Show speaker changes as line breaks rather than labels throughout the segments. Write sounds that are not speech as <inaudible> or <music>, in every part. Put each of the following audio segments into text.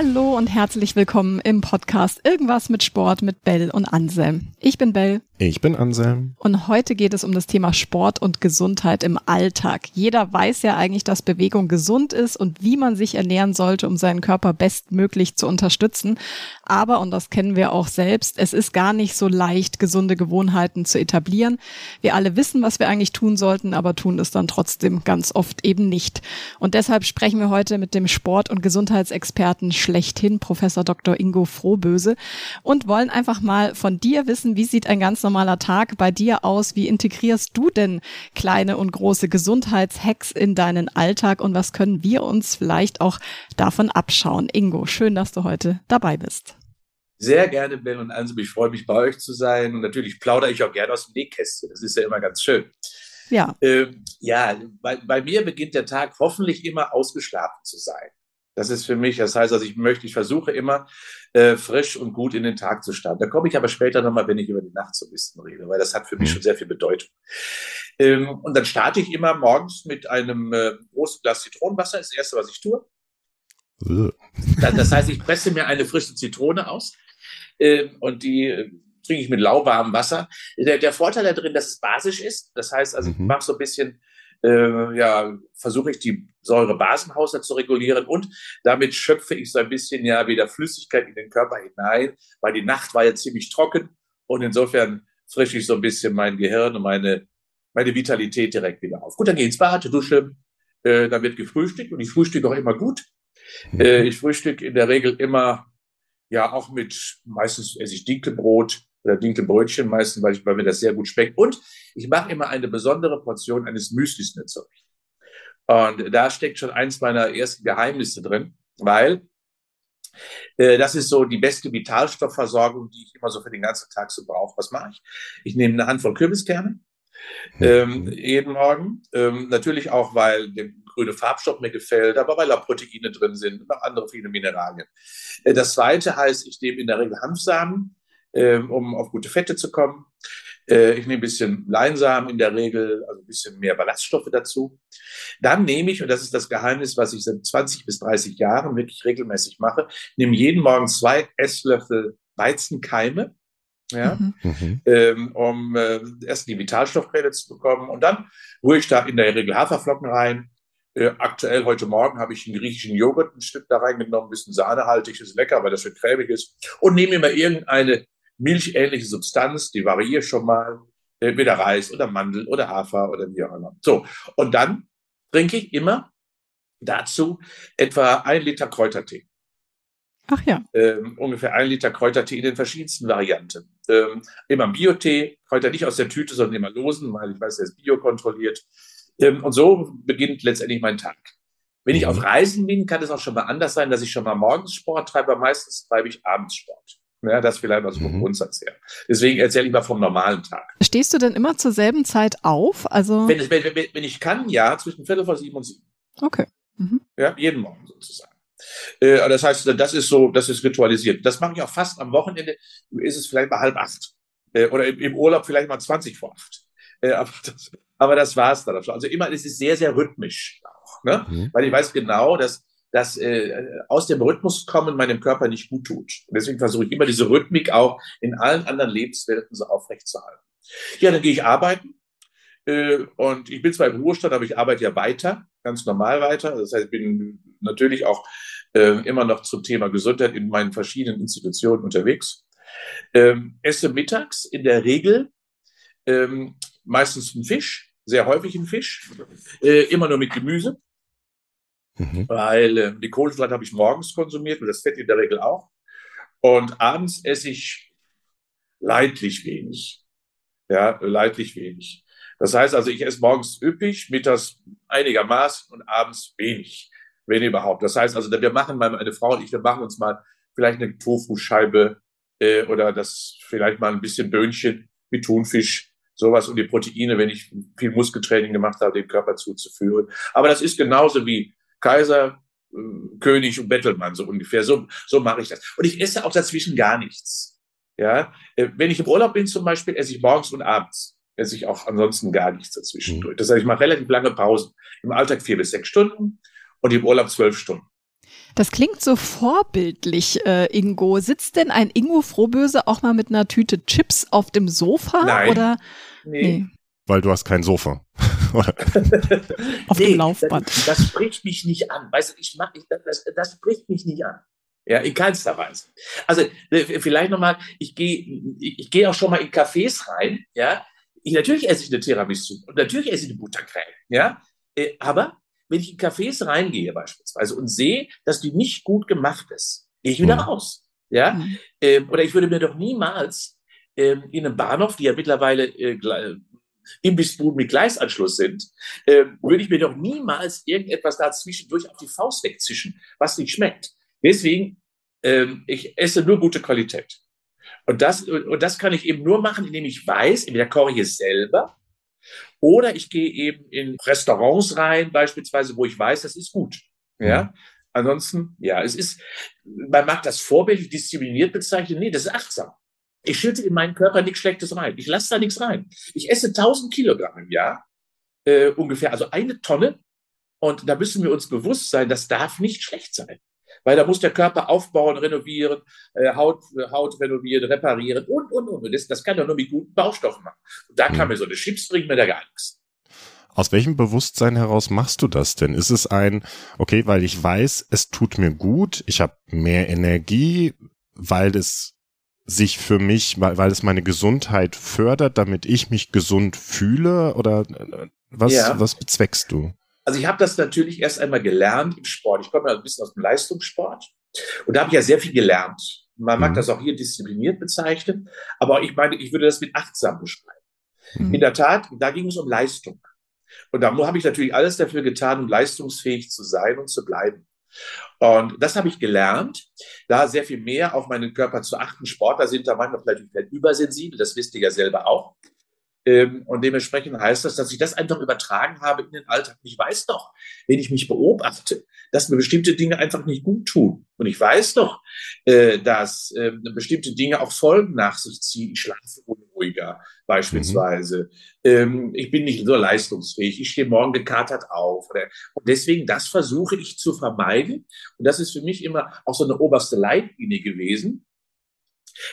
Hallo und herzlich willkommen im Podcast Irgendwas mit Sport mit Bell und Anselm. Ich bin Bell.
Ich bin Anselm.
Und heute geht es um das Thema Sport und Gesundheit im Alltag. Jeder weiß ja eigentlich, dass Bewegung gesund ist und wie man sich ernähren sollte, um seinen Körper bestmöglich zu unterstützen. Aber, und das kennen wir auch selbst, es ist gar nicht so leicht, gesunde Gewohnheiten zu etablieren. Wir alle wissen, was wir eigentlich tun sollten, aber tun es dann trotzdem ganz oft eben nicht. Und deshalb sprechen wir heute mit dem Sport- und Gesundheitsexperten schlechthin, Professor Dr. Ingo Frohböse, und wollen einfach mal von dir wissen, wie sieht ein ganz normaler Tag bei dir aus? Wie integrierst du denn kleine und große Gesundheitshacks in deinen Alltag und was können wir uns vielleicht auch davon abschauen? Ingo, schön, dass du heute dabei bist.
Sehr gerne, Ben und Anselm. Ich freue mich, bei euch zu sein. Und natürlich plaudere ich auch gerne aus dem Nähkästchen. Das ist ja immer ganz schön.
Ja.
Ähm, ja, bei, bei mir beginnt der Tag hoffentlich immer ausgeschlafen zu sein. Das ist für mich, das heißt, also ich möchte, ich versuche immer äh, frisch und gut in den Tag zu starten. Da komme ich aber später nochmal, wenn ich über die Nacht so ein bisschen rede, weil das hat für mich mhm. schon sehr viel Bedeutung. Ähm, und dann starte ich immer morgens mit einem äh, großen Glas Zitronenwasser, das, ist das erste, was ich tue. Das heißt, ich presse mir eine frische Zitrone aus äh, und die äh, trinke ich mit lauwarmem Wasser. Der, der Vorteil da drin, dass es basisch ist. Das heißt, also mhm. ich mache so ein bisschen äh, ja, versuche ich die Säurebasenhaushalt zu regulieren und damit schöpfe ich so ein bisschen ja wieder Flüssigkeit in den Körper hinein, weil die Nacht war ja ziemlich trocken und insofern frische ich so ein bisschen mein Gehirn und meine, meine Vitalität direkt wieder auf. Gut, dann gehe ich ins Bad, dusche, äh, dann wird gefrühstückt und ich frühstücke auch immer gut. Mhm. Äh, ich frühstücke in der Regel immer ja auch mit, meistens esse ich Dinkelbrot, oder Dinkelbrötchen meistens, weil, ich, weil mir das sehr gut schmeckt. Und ich mache immer eine besondere Portion eines Müslis mit zurecht. Und da steckt schon eins meiner ersten Geheimnisse drin, weil äh, das ist so die beste Vitalstoffversorgung, die ich immer so für den ganzen Tag so brauche. Was mache ich? Ich nehme eine Handvoll Kürbiskernen ähm, mhm. jeden Morgen. Ähm, natürlich auch, weil der grüne Farbstoff mir gefällt, aber weil da Proteine drin sind und noch andere viele Mineralien. Äh, das zweite heißt, ich nehme in der Regel Hanfsamen um auf gute Fette zu kommen. Äh, ich nehme ein bisschen Leinsamen in der Regel, also ein bisschen mehr Ballaststoffe dazu. Dann nehme ich, und das ist das Geheimnis, was ich seit 20 bis 30 Jahren wirklich regelmäßig mache, nehme jeden Morgen zwei Esslöffel Weizenkeime. Ja, mhm. mhm. ähm, um äh, erst die Vitalstoffquelle zu bekommen und dann rühre ich da in der Regel Haferflocken rein, äh, aktuell heute Morgen habe ich einen griechischen Joghurt ein Stück da reingenommen, ein bisschen sahnehaltig, ist lecker, weil das schön cremig ist. Und nehme immer irgendeine milchähnliche Substanz, die variiert schon mal, entweder Reis oder Mandel oder Hafer oder wie auch immer. So, und dann trinke ich immer dazu etwa ein Liter Kräutertee.
Ach ja.
Ähm, ungefähr ein Liter Kräutertee in den verschiedensten Varianten. Ähm, immer Biotee, Kräuter nicht aus der Tüte, sondern immer losen, weil ich weiß, der ist biokontrolliert. Ähm, und so beginnt letztendlich mein Tag. Wenn ich mhm. auf Reisen bin, kann es auch schon mal anders sein, dass ich schon mal morgens Sport treibe, aber meistens treibe ich abends Sport. Ja, das vielleicht mal so vom mhm. Grundsatz her. Deswegen erzähle ich mal vom normalen Tag.
Stehst du denn immer zur selben Zeit auf? Also
wenn, wenn, wenn, wenn ich kann, ja, zwischen Viertel vor sieben und sieben.
Okay. Mhm.
Ja, jeden Morgen sozusagen. Äh, das heißt, das ist so, das ist ritualisiert. Das mache ich auch fast am Wochenende. Ist es vielleicht mal halb acht. Äh, oder im, im, Urlaub vielleicht mal zwanzig vor acht. Äh, aber, das, aber das war's dann. Also immer, es ist sehr, sehr rhythmisch auch. Ne? Mhm. Weil ich weiß genau, dass das äh, aus dem Rhythmus kommen meinem Körper nicht gut tut. Und deswegen versuche ich immer diese Rhythmik auch in allen anderen Lebenswelten so aufrechtzuerhalten. Ja, dann gehe ich arbeiten. Äh, und ich bin zwar im Ruhestand, aber ich arbeite ja weiter, ganz normal weiter. Das heißt, ich bin natürlich auch äh, immer noch zum Thema Gesundheit in meinen verschiedenen Institutionen unterwegs. Ähm, esse mittags in der Regel ähm, meistens einen Fisch, sehr häufig einen Fisch, äh, immer nur mit Gemüse. Mhm. Weil äh, die Kohlenhydrate habe ich morgens konsumiert und das Fett in der Regel auch. Und abends esse ich leidlich wenig. Ja, leidlich wenig. Das heißt also, ich esse morgens üppig, mittags einigermaßen und abends wenig, wenn überhaupt. Das heißt also, wir machen mal, meine Frau und ich, wir machen uns mal vielleicht eine Tofu-Scheibe äh, oder das vielleicht mal ein bisschen Böhnchen mit Thunfisch, sowas, um die Proteine, wenn ich viel Muskeltraining gemacht habe, dem Körper zuzuführen. Aber das ist genauso wie Kaiser, äh, König und Bettelmann, so ungefähr. So, so mache ich das. Und ich esse auch dazwischen gar nichts. Ja, äh, wenn ich im Urlaub bin zum Beispiel, esse ich morgens und abends. Esse ich auch ansonsten gar nichts dazwischen durch. Mhm. Das heißt, ich mache relativ lange Pausen. Im Alltag vier bis sechs Stunden und im Urlaub zwölf Stunden.
Das klingt so vorbildlich, äh, Ingo. Sitzt denn ein Ingo Frohböse auch mal mit einer Tüte Chips auf dem Sofa?
Nein.
Oder?
Nee. nee.
Weil du hast kein Sofa.
Auf nee, dem Laufband.
Das, das, spricht mich nicht an. Weißt du, ich mach, ich, das, das spricht mich nicht an. Ja, in keinster Weise. Also äh, vielleicht nochmal, ich gehe ich geh auch schon mal in Cafés rein, ja. Ich, natürlich esse ich eine Tiramisu und natürlich esse ich eine Buttercreme, ja. Äh, aber wenn ich in Cafés reingehe beispielsweise und sehe, dass die nicht gut gemacht ist, gehe ich wieder mhm. raus. Ja? Mhm. Ähm, oder ich würde mir doch niemals ähm, in einem Bahnhof, die ja mittlerweile äh, Imbissbuden mit Gleisanschluss sind, äh, würde ich mir doch niemals irgendetwas da zwischendurch auf die Faust wegzischen, was nicht schmeckt. Deswegen, ähm, ich esse nur gute Qualität. Und das, und das kann ich eben nur machen, indem ich weiß, entweder koche ich es selber oder ich gehe eben in Restaurants rein, beispielsweise, wo ich weiß, das ist gut. Ja. Mhm. Ansonsten, ja, es ist, man mag das vorbildlich diszipliniert bezeichnen. Nee, das ist achtsam. Ich schütte in meinen Körper nichts Schlechtes rein. Ich lasse da nichts rein. Ich esse 1000 Kilogramm im Jahr, äh, ungefähr, also eine Tonne. Und da müssen wir uns bewusst sein, das darf nicht schlecht sein weil da muss der Körper aufbauen, renovieren, äh, Haut, äh, Haut renovieren, reparieren und, und, und. Das, das kann er nur mit guten Baustoffen machen. Und da kann mir so eine Chips bringen mir da gar nichts.
Aus welchem Bewusstsein heraus machst du das denn? Ist es ein, okay, weil ich weiß, es tut mir gut, ich habe mehr Energie, weil es sich für mich, weil, weil es meine Gesundheit fördert, damit ich mich gesund fühle? Oder äh, was, ja. was bezweckst du?
Also ich habe das natürlich erst einmal gelernt im Sport. Ich komme ja ein bisschen aus dem Leistungssport und da habe ich ja sehr viel gelernt. Man mag mhm. das auch hier diszipliniert bezeichnen, aber ich meine, ich würde das mit achtsam beschreiben. Mhm. In der Tat, da ging es um Leistung. Und da habe ich natürlich alles dafür getan, um leistungsfähig zu sein und zu bleiben. Und das habe ich gelernt, da sehr viel mehr auf meinen Körper zu achten. Sportler sind da manchmal vielleicht übersensibel, das wisst ihr ja selber auch. Ähm, und dementsprechend heißt das, dass ich das einfach übertragen habe in den Alltag. Ich weiß doch, wenn ich mich beobachte, dass mir bestimmte Dinge einfach nicht gut tun. Und ich weiß doch, äh, dass äh, bestimmte Dinge auch Folgen nach sich ziehen. Ich schlafe unruhiger beispielsweise. Mhm. Ähm, ich bin nicht so leistungsfähig. Ich stehe morgen gekatert auf. Und deswegen, das versuche ich zu vermeiden. Und das ist für mich immer auch so eine oberste Leitlinie gewesen.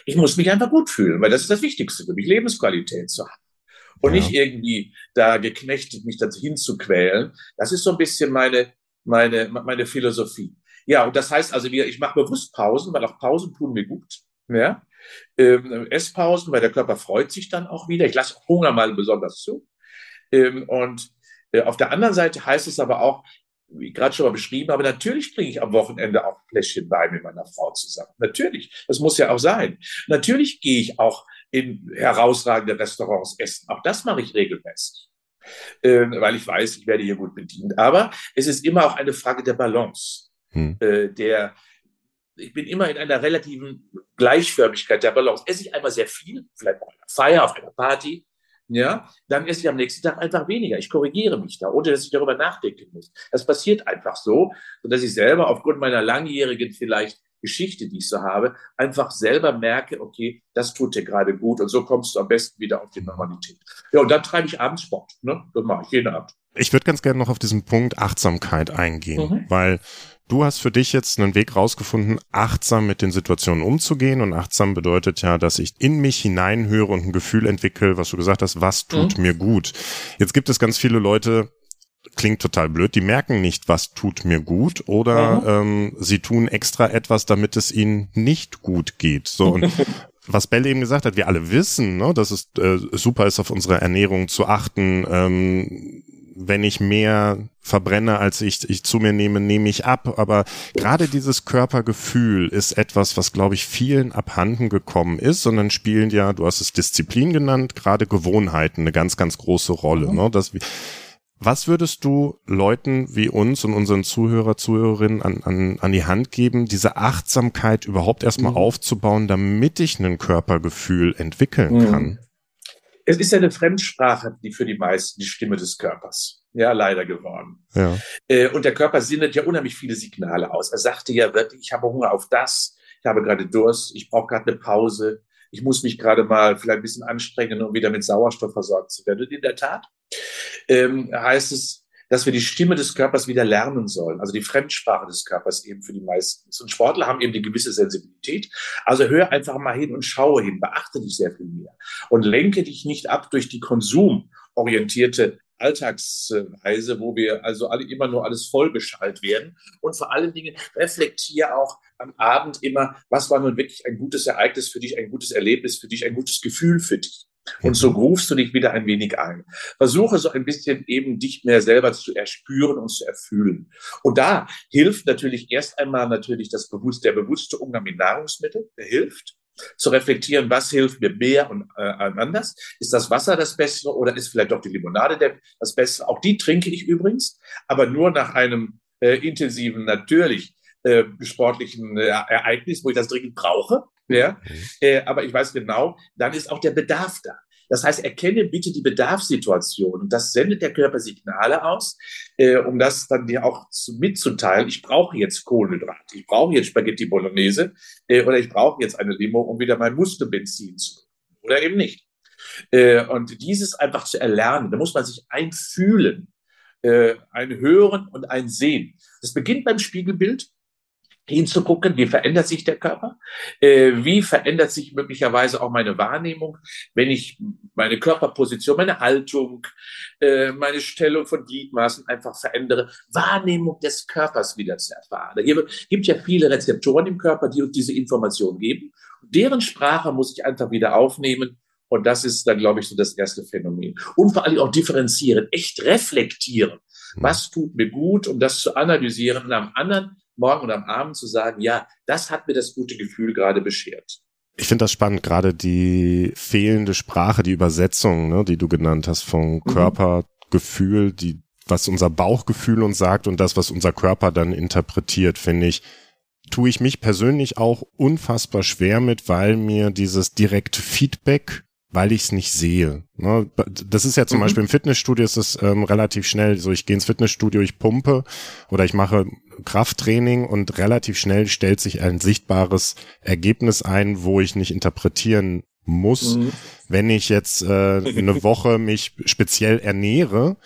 Ich muss mich einfach gut fühlen, weil das ist das Wichtigste für mich, Lebensqualität zu haben und ja. nicht irgendwie da geknechtet, mich dazu hinzuquälen. Das ist so ein bisschen meine, meine, meine Philosophie. Ja, und das heißt also, ich mache bewusst Pausen, weil auch Pausen tun mir gut. Ja? Ähm, Esspausen, weil der Körper freut sich dann auch wieder. Ich lasse Hunger mal besonders zu. Ähm, und äh, auf der anderen Seite heißt es aber auch, wie gerade schon mal beschrieben habe, natürlich trinke ich am Wochenende auch ein Fläschchen Wein mit meiner Frau zusammen. Natürlich. Das muss ja auch sein. Natürlich gehe ich auch in herausragende Restaurants essen. Auch das mache ich regelmäßig, äh, weil ich weiß, ich werde hier gut bedient. Aber es ist immer auch eine Frage der Balance. Hm. Äh, der, ich bin immer in einer relativen Gleichförmigkeit der Balance. Esse ich einmal sehr viel, vielleicht auf einer Feier, auf einer Party, ja, dann esse ich am nächsten Tag einfach weniger. Ich korrigiere mich da, ohne dass ich darüber nachdenken muss. Das passiert einfach so, sodass ich selber aufgrund meiner langjährigen vielleicht Geschichte, die ich so habe, einfach selber merke, okay, das tut dir gerade gut und so kommst du am besten wieder auf die Normalität. Ja, und dann treibe ich abends Sport. Ne? Das mache ich jeden Abend.
Ich würde ganz gerne noch auf diesen Punkt Achtsamkeit eingehen, mhm. weil du hast für dich jetzt einen Weg rausgefunden, achtsam mit den Situationen umzugehen. Und achtsam bedeutet ja, dass ich in mich hineinhöre und ein Gefühl entwickle, was du gesagt hast, was tut mhm. mir gut. Jetzt gibt es ganz viele Leute, klingt total blöd, die merken nicht, was tut mir gut oder mhm. ähm, sie tun extra etwas, damit es ihnen nicht gut geht. So und <laughs> was Belle eben gesagt hat, wir alle wissen, ne, dass es äh, super ist, auf unsere Ernährung zu achten. Ähm, wenn ich mehr verbrenne, als ich, ich zu mir nehme, nehme ich ab. Aber gerade dieses Körpergefühl ist etwas, was, glaube ich, vielen abhanden gekommen ist, sondern spielen ja, du hast es Disziplin genannt, gerade Gewohnheiten eine ganz, ganz große Rolle. Mhm. Ne? Wir, was würdest du Leuten wie uns und unseren Zuhörer, Zuhörerinnen an, an, an die Hand geben, diese Achtsamkeit überhaupt erstmal mhm. aufzubauen, damit ich ein Körpergefühl entwickeln mhm. kann?
Es ist ja eine Fremdsprache, die für die meisten die Stimme des Körpers. Ja, leider geworden. Ja. Äh, und der Körper sendet ja unheimlich viele Signale aus. Er sagte ja wirklich, ich habe Hunger auf das, ich habe gerade Durst, ich brauche gerade eine Pause, ich muss mich gerade mal vielleicht ein bisschen anstrengen, um wieder mit Sauerstoff versorgt zu werden. Und in der Tat ähm, heißt es, dass wir die Stimme des Körpers wieder lernen sollen, also die Fremdsprache des Körpers eben für die meisten ist. Und Sportler haben eben die gewisse Sensibilität. Also hör einfach mal hin und schaue hin, beachte dich sehr viel mehr und lenke dich nicht ab durch die konsumorientierte Alltagsweise, wo wir also alle immer nur alles vollbeschallt werden. Und vor allen Dingen reflektiere auch am Abend immer, was war nun wirklich ein gutes Ereignis für dich, ein gutes Erlebnis für dich, ein gutes Gefühl für dich. Und so rufst du dich wieder ein wenig ein. Versuche so ein bisschen eben dich mehr selber zu erspüren und zu erfühlen. Und da hilft natürlich erst einmal natürlich das bewusste, der bewusste Umgang mit Nahrungsmitteln, der hilft zu reflektieren, was hilft mir mehr und äh, anders. Ist das Wasser das Bessere oder ist vielleicht doch die Limonade der, das Bessere? Auch die trinke ich übrigens, aber nur nach einem äh, intensiven, natürlich äh, sportlichen äh, Ereignis, wo ich das dringend brauche. Ja? Mhm. Äh, aber ich weiß genau, dann ist auch der Bedarf da. Das heißt, erkenne bitte die Bedarfssituation und das sendet der Körper Signale aus, äh, um das dann dir auch zu, mitzuteilen. Ich brauche jetzt Kohlenhydrate, ich brauche jetzt Spaghetti Bolognese äh, oder ich brauche jetzt eine Limo, um wieder mein Muskelbenzin zu oder eben nicht. Äh, und dieses einfach zu erlernen, da muss man sich einfühlen, äh, ein Hören und ein Sehen. Das beginnt beim Spiegelbild hinzugucken, wie verändert sich der Körper, äh, wie verändert sich möglicherweise auch meine Wahrnehmung, wenn ich meine Körperposition, meine Haltung, äh, meine Stellung von Gliedmaßen einfach verändere, Wahrnehmung des Körpers wieder zu erfahren. Da gibt ja viele Rezeptoren im Körper, die uns diese Information geben. deren Sprache muss ich einfach wieder aufnehmen. Und das ist dann, glaube ich, so das erste Phänomen. Und vor allem auch differenzieren, echt reflektieren. Was tut mir gut, um das zu analysieren und am anderen morgen und am Abend zu sagen, ja, das hat mir das gute Gefühl gerade beschert.
Ich finde das spannend, gerade die fehlende Sprache, die Übersetzung, ne, die du genannt hast, von mhm. Körpergefühl, die, was unser Bauchgefühl uns sagt und das, was unser Körper dann interpretiert, finde ich, tue ich mich persönlich auch unfassbar schwer mit, weil mir dieses direkte Feedback weil ich es nicht sehe. Ne? Das ist ja zum mhm. Beispiel im Fitnessstudio ist es ähm, relativ schnell. So, ich gehe ins Fitnessstudio, ich pumpe oder ich mache Krafttraining und relativ schnell stellt sich ein sichtbares Ergebnis ein, wo ich nicht interpretieren muss. Mhm. Wenn ich jetzt äh, eine <laughs> Woche mich speziell ernähre,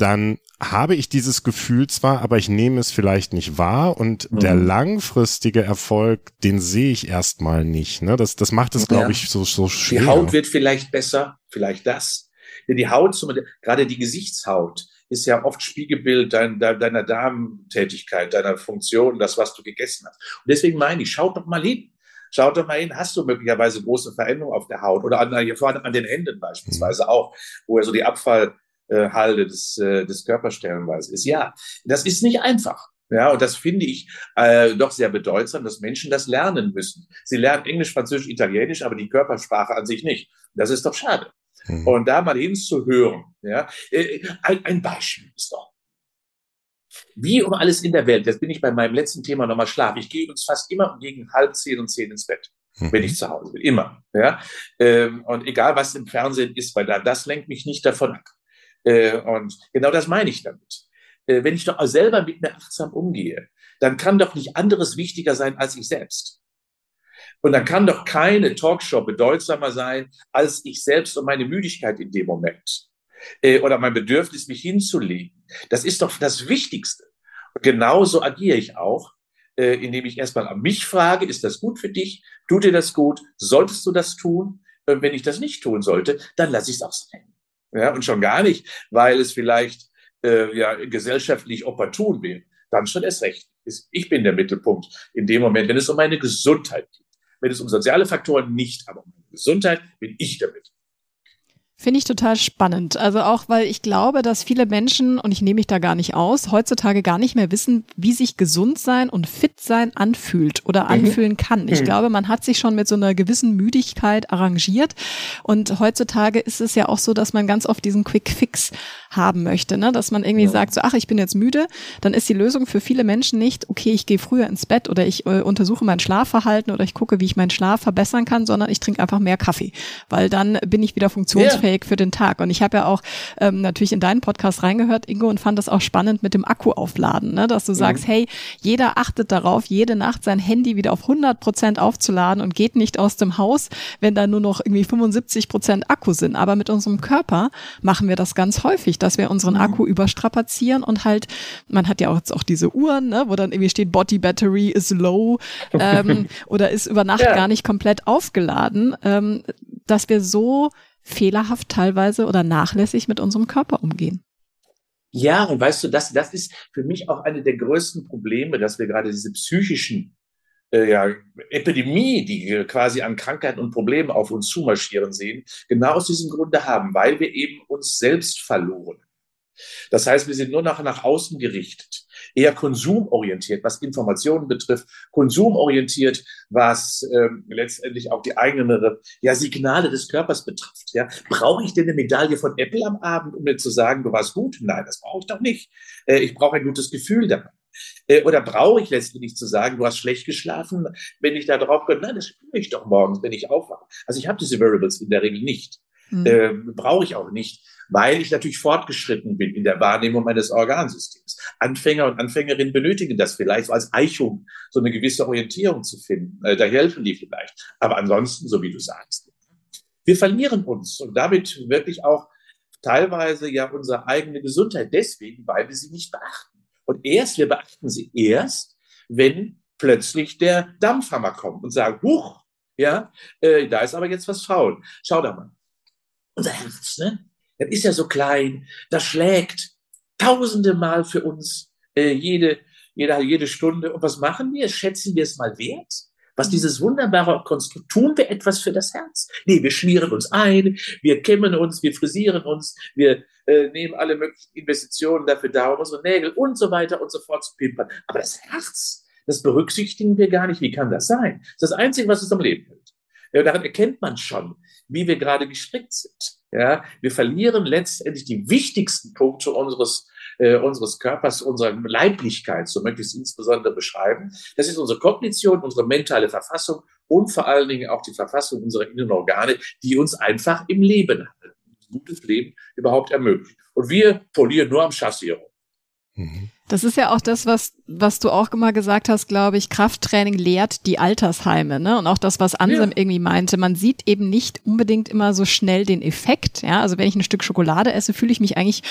dann habe ich dieses Gefühl zwar, aber ich nehme es vielleicht nicht wahr und mhm. der langfristige Erfolg, den sehe ich erstmal nicht. Ne? Das, das macht es, glaube ja. ich, so, so schwer.
Die Haut wird vielleicht besser, vielleicht das. Denn die Haut, gerade die Gesichtshaut, ist ja oft Spiegelbild dein, deiner Darmtätigkeit, deiner Funktion, das, was du gegessen hast. Und deswegen meine ich, schaut doch mal hin. Schaut doch mal hin, hast du möglicherweise große Veränderungen auf der Haut oder an, an den Händen beispielsweise mhm. auch, wo ja so die Abfall äh, Halde des, äh, des Körpers stellenweise ist. Ja, das ist nicht einfach. Ja, und das finde ich äh, doch sehr bedeutsam, dass Menschen das lernen müssen. Sie lernen Englisch, Französisch, Italienisch, aber die Körpersprache an sich nicht. Das ist doch schade. Mhm. Und da mal hinzuhören, ja, äh, ein, ein Beispiel ist doch. Wie um alles in der Welt, jetzt bin ich bei meinem letzten Thema nochmal Schlaf. Ich gehe uns fast immer gegen halb zehn und zehn ins Bett, mhm. wenn ich zu Hause bin. Immer. Ja? Ähm, und egal, was im Fernsehen ist, weil da, das lenkt mich nicht davon ab. Äh, und genau das meine ich damit. Äh, wenn ich doch selber mit mir achtsam umgehe, dann kann doch nicht anderes wichtiger sein als ich selbst. Und dann kann doch keine Talkshow bedeutsamer sein als ich selbst und meine Müdigkeit in dem Moment. Äh, oder mein Bedürfnis, mich hinzulegen. Das ist doch das Wichtigste. Und genauso agiere ich auch, indem ich erstmal an mich frage, ist das gut für dich? Tut dir das gut? Solltest du das tun? Wenn ich das nicht tun sollte, dann lasse ich es auch sein. Ja, und schon gar nicht, weil es vielleicht äh, ja, gesellschaftlich opportun wäre. Dann schon erst recht. Ich bin der Mittelpunkt in dem Moment, wenn es um meine Gesundheit geht. Wenn es um soziale Faktoren nicht, aber um meine Gesundheit bin ich der Mittelpunkt.
Finde ich total spannend. Also auch, weil ich glaube, dass viele Menschen, und ich nehme mich da gar nicht aus, heutzutage gar nicht mehr wissen, wie sich gesund sein und fit sein anfühlt oder mhm. anfühlen kann. Ich mhm. glaube, man hat sich schon mit so einer gewissen Müdigkeit arrangiert. Und heutzutage ist es ja auch so, dass man ganz oft diesen Quick Fix haben möchte, ne? dass man irgendwie ja. sagt, so, ach, ich bin jetzt müde. Dann ist die Lösung für viele Menschen nicht, okay, ich gehe früher ins Bett oder ich äh, untersuche mein Schlafverhalten oder ich gucke, wie ich meinen Schlaf verbessern kann, sondern ich trinke einfach mehr Kaffee, weil dann bin ich wieder funktionsfähig leistungsfähig für den Tag. Und ich habe ja auch ähm, natürlich in deinen Podcast reingehört, Ingo, und fand das auch spannend mit dem Akku aufladen, ne? dass du sagst, mhm. hey, jeder achtet darauf, jede Nacht sein Handy wieder auf 100 Prozent aufzuladen und geht nicht aus dem Haus, wenn da nur noch irgendwie 75 Prozent Akku sind. Aber mit unserem Körper machen wir das ganz häufig, dass wir unseren mhm. Akku überstrapazieren und halt, man hat ja auch jetzt auch diese Uhren, ne, wo dann irgendwie steht, Body Battery is low ähm, <laughs> oder ist über Nacht ja. gar nicht komplett aufgeladen, ähm, dass wir so fehlerhaft teilweise oder nachlässig mit unserem Körper umgehen.
Ja, und weißt du, das, das ist für mich auch eine der größten Probleme, dass wir gerade diese psychischen äh, ja, Epidemie, die quasi an Krankheiten und Problemen auf uns zumarschieren sehen, genau aus diesem Grunde haben, weil wir eben uns selbst verloren. Das heißt, wir sind nur noch nach außen gerichtet, eher konsumorientiert, was Informationen betrifft, konsumorientiert, was ähm, letztendlich auch die eigenen ja, Signale des Körpers betrifft. Ja. Brauche ich denn eine Medaille von Apple am Abend, um mir zu sagen, du warst gut? Nein, das brauche ich doch nicht. Äh, ich brauche ein gutes Gefühl dabei. Äh, oder brauche ich letztendlich zu sagen, du hast schlecht geschlafen, wenn ich da drauf komme? Nein, das spüre ich doch morgens, wenn ich aufwache. Also ich habe diese Variables in der Regel nicht. Mhm. Äh, brauche ich auch nicht weil ich natürlich fortgeschritten bin in der Wahrnehmung meines Organsystems. Anfänger und Anfängerinnen benötigen das vielleicht als Eichung, so eine gewisse Orientierung zu finden. Äh, da helfen die vielleicht. Aber ansonsten, so wie du sagst, wir verlieren uns und damit wirklich auch teilweise ja unsere eigene Gesundheit deswegen, weil wir sie nicht beachten. Und erst, wir beachten sie erst, wenn plötzlich der Dampfhammer kommt und sagt, huch, ja, äh, da ist aber jetzt was faul. Schau da mal. Unser Herz, ne? Das ist ja so klein, das schlägt tausende Mal für uns äh, jede, jede, jede Stunde. Und was machen wir? Schätzen wir es mal wert? Was dieses wunderbare Konstrukt, tun wir etwas für das Herz? Nee, wir schmieren uns ein, wir kämmen uns, wir frisieren uns, wir äh, nehmen alle möglichen Investitionen dafür da, um unsere Nägel und so weiter und so fort zu pimpern. Aber das Herz, das berücksichtigen wir gar nicht. Wie kann das sein? Das ist das Einzige, was uns am Leben hält. Ja, daran erkennt man schon, wie wir gerade gestrickt sind. Ja, wir verlieren letztendlich die wichtigsten Punkte unseres äh, unseres Körpers, unserer Leiblichkeit, so möchte ich es insbesondere beschreiben. Das ist unsere Kognition, unsere mentale Verfassung und vor allen Dingen auch die Verfassung unserer inneren Organe, die uns einfach im Leben, ein gutes Leben überhaupt ermöglicht. Und wir polieren nur am Chassis herum.
Mhm. Das ist ja auch das, was, was du auch immer gesagt hast, glaube ich. Krafttraining lehrt die Altersheime, ne? Und auch das, was Ansem ja. irgendwie meinte. Man sieht eben nicht unbedingt immer so schnell den Effekt, ja. Also wenn ich ein Stück Schokolade esse, fühle ich mich eigentlich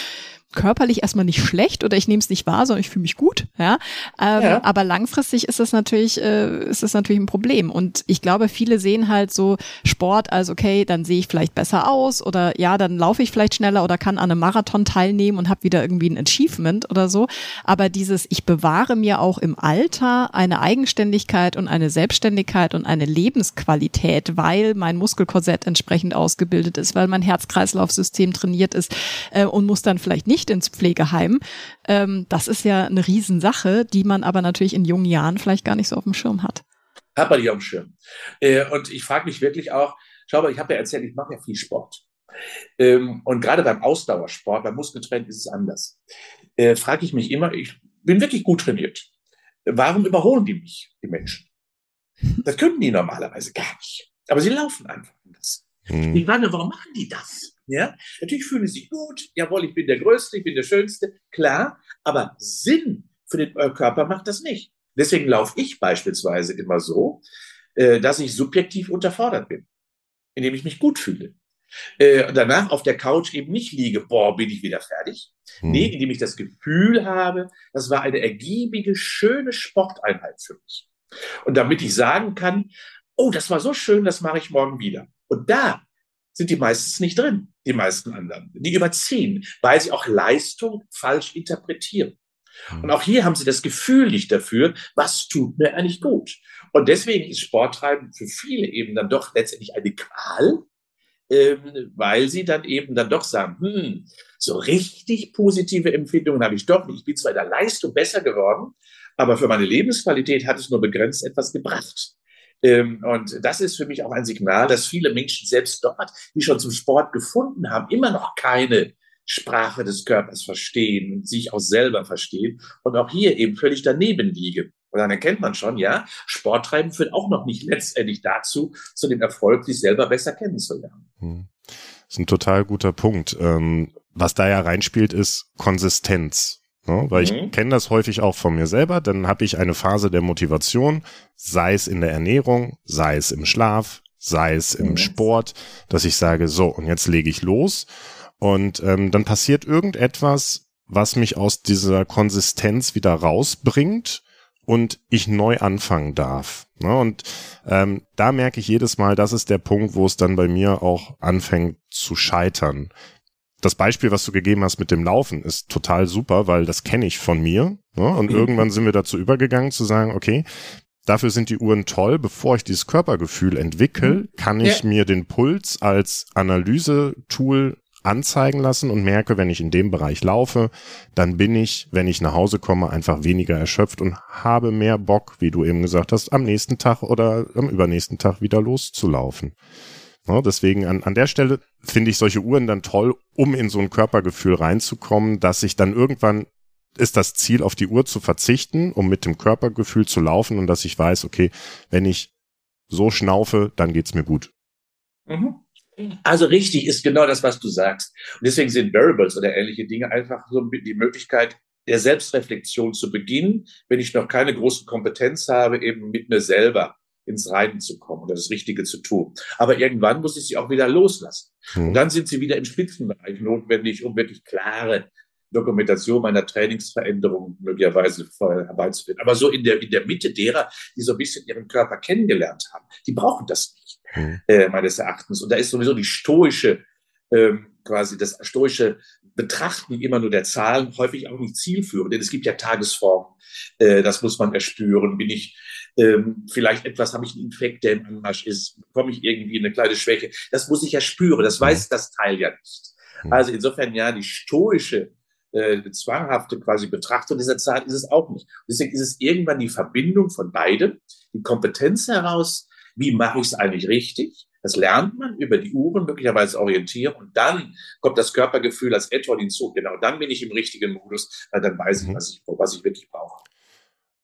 körperlich erstmal nicht schlecht oder ich nehme es nicht wahr, sondern ich fühle mich gut. Ja? Ähm, ja. Aber langfristig ist das natürlich, äh, ist das natürlich ein Problem. Und ich glaube, viele sehen halt so Sport als okay, dann sehe ich vielleicht besser aus oder ja, dann laufe ich vielleicht schneller oder kann an einem Marathon teilnehmen und habe wieder irgendwie ein Achievement oder so. Aber dieses, ich bewahre mir auch im Alter eine Eigenständigkeit und eine Selbstständigkeit und eine Lebensqualität, weil mein Muskelkorsett entsprechend ausgebildet ist, weil mein Herz-Kreislauf-System trainiert ist äh, und muss dann vielleicht nicht nicht ins Pflegeheim. Ähm, das ist ja eine Riesensache, die man aber natürlich in jungen Jahren vielleicht gar nicht so auf dem Schirm hat.
Hat man nicht auf dem Schirm. Äh, und ich frage mich wirklich auch, schau mal, ich habe ja erzählt, ich mache ja viel Sport. Ähm, und gerade beim Ausdauersport, beim Muskeltraining ist es anders. Äh, frage ich mich immer, ich bin wirklich gut trainiert. Warum überholen die mich, die Menschen? Das können die normalerweise gar nicht. Aber sie laufen einfach anders. Hm. Ich frage, warum machen die das? Ja, natürlich fühlen sie sich gut. Jawohl, ich bin der Größte, ich bin der Schönste. Klar, aber Sinn für den äh, Körper macht das nicht. Deswegen laufe ich beispielsweise immer so, äh, dass ich subjektiv unterfordert bin, indem ich mich gut fühle. Äh, danach auf der Couch eben nicht liege, boah, bin ich wieder fertig. Hm. Nee, indem ich das Gefühl habe, das war eine ergiebige, schöne Sporteinheit für mich. Und damit ich sagen kann, oh, das war so schön, das mache ich morgen wieder. Und da sind die meistens nicht drin, die meisten anderen. Die überziehen, weil sie auch Leistung falsch interpretieren. Hm. Und auch hier haben sie das Gefühl nicht dafür, was tut mir eigentlich gut. Und deswegen ist Sporttreiben für viele eben dann doch letztendlich eine Qual, ähm, weil sie dann eben dann doch sagen, hm, so richtig positive Empfindungen habe ich doch nicht. Ich bin zwar in der Leistung besser geworden, aber für meine Lebensqualität hat es nur begrenzt etwas gebracht. Ähm, und das ist für mich auch ein Signal, dass viele Menschen selbst dort, die schon zum Sport gefunden haben, immer noch keine Sprache des Körpers verstehen und sich auch selber verstehen und auch hier eben völlig daneben liegen. Und dann erkennt man schon, ja, Sporttreiben führt auch noch nicht letztendlich dazu, zu dem Erfolg, sich selber besser kennenzulernen. Hm.
Das ist ein total guter Punkt. Ähm, was da ja reinspielt, ist Konsistenz. Ne? Weil mhm. ich kenne das häufig auch von mir selber. Dann habe ich eine Phase der Motivation, sei es in der Ernährung, sei es im Schlaf, sei es im mhm. Sport, dass ich sage, so, und jetzt lege ich los. Und ähm, dann passiert irgendetwas, was mich aus dieser Konsistenz wieder rausbringt und ich neu anfangen darf. Ne? Und ähm, da merke ich jedes Mal, das ist der Punkt, wo es dann bei mir auch anfängt zu scheitern. Das Beispiel, was du gegeben hast mit dem Laufen, ist total super, weil das kenne ich von mir. Ne? Und mhm. irgendwann sind wir dazu übergegangen zu sagen, okay, dafür sind die Uhren toll. Bevor ich dieses Körpergefühl entwickle, mhm. kann ich ja. mir den Puls als Analysetool anzeigen lassen und merke, wenn ich in dem Bereich laufe, dann bin ich, wenn ich nach Hause komme, einfach weniger erschöpft und habe mehr Bock, wie du eben gesagt hast, am nächsten Tag oder am übernächsten Tag wieder loszulaufen. Ja, deswegen an, an der Stelle finde ich solche Uhren dann toll, um in so ein Körpergefühl reinzukommen, dass ich dann irgendwann ist das Ziel, auf die Uhr zu verzichten, um mit dem Körpergefühl zu laufen und dass ich weiß, okay, wenn ich so schnaufe, dann geht's mir gut.
Mhm. Also richtig ist genau das, was du sagst. Und deswegen sind Variables oder ähnliche Dinge einfach so die Möglichkeit der Selbstreflexion zu beginnen, wenn ich noch keine große Kompetenz habe, eben mit mir selber ins Reinen zu kommen oder das Richtige zu tun. Aber irgendwann muss ich sie auch wieder loslassen. Mhm. Und dann sind sie wieder im Spitzenbereich notwendig, um wirklich klare Dokumentation meiner Trainingsveränderungen möglicherweise herbeizuführen. Aber so in der, in der Mitte derer, die so ein bisschen ihren Körper kennengelernt haben, die brauchen das nicht mhm. äh, meines Erachtens. Und da ist sowieso die stoische, ähm, quasi das stoische Betrachten immer nur der Zahlen häufig auch nicht zielführend, denn es gibt ja Tagesformen, äh, das muss man erspüren. Bin ich ähm, vielleicht etwas, habe ich einen Infekt, der im Anmarsch ist, bekomme ich irgendwie eine kleine Schwäche. Das muss ich ja spüren, das weiß das Teil ja nicht. Mhm. Also insofern ja, die stoische äh, zwanghafte quasi Betrachtung dieser Zahl ist es auch nicht. Deswegen ist es irgendwann die Verbindung von beidem, die Kompetenz heraus, wie mache ich es eigentlich richtig? Das lernt man über die Uhren, möglicherweise orientieren und dann kommt das Körpergefühl als etwa hinzu. Genau, dann bin ich im richtigen Modus, weil dann weiß ich, mhm. was ich, was ich wirklich brauche.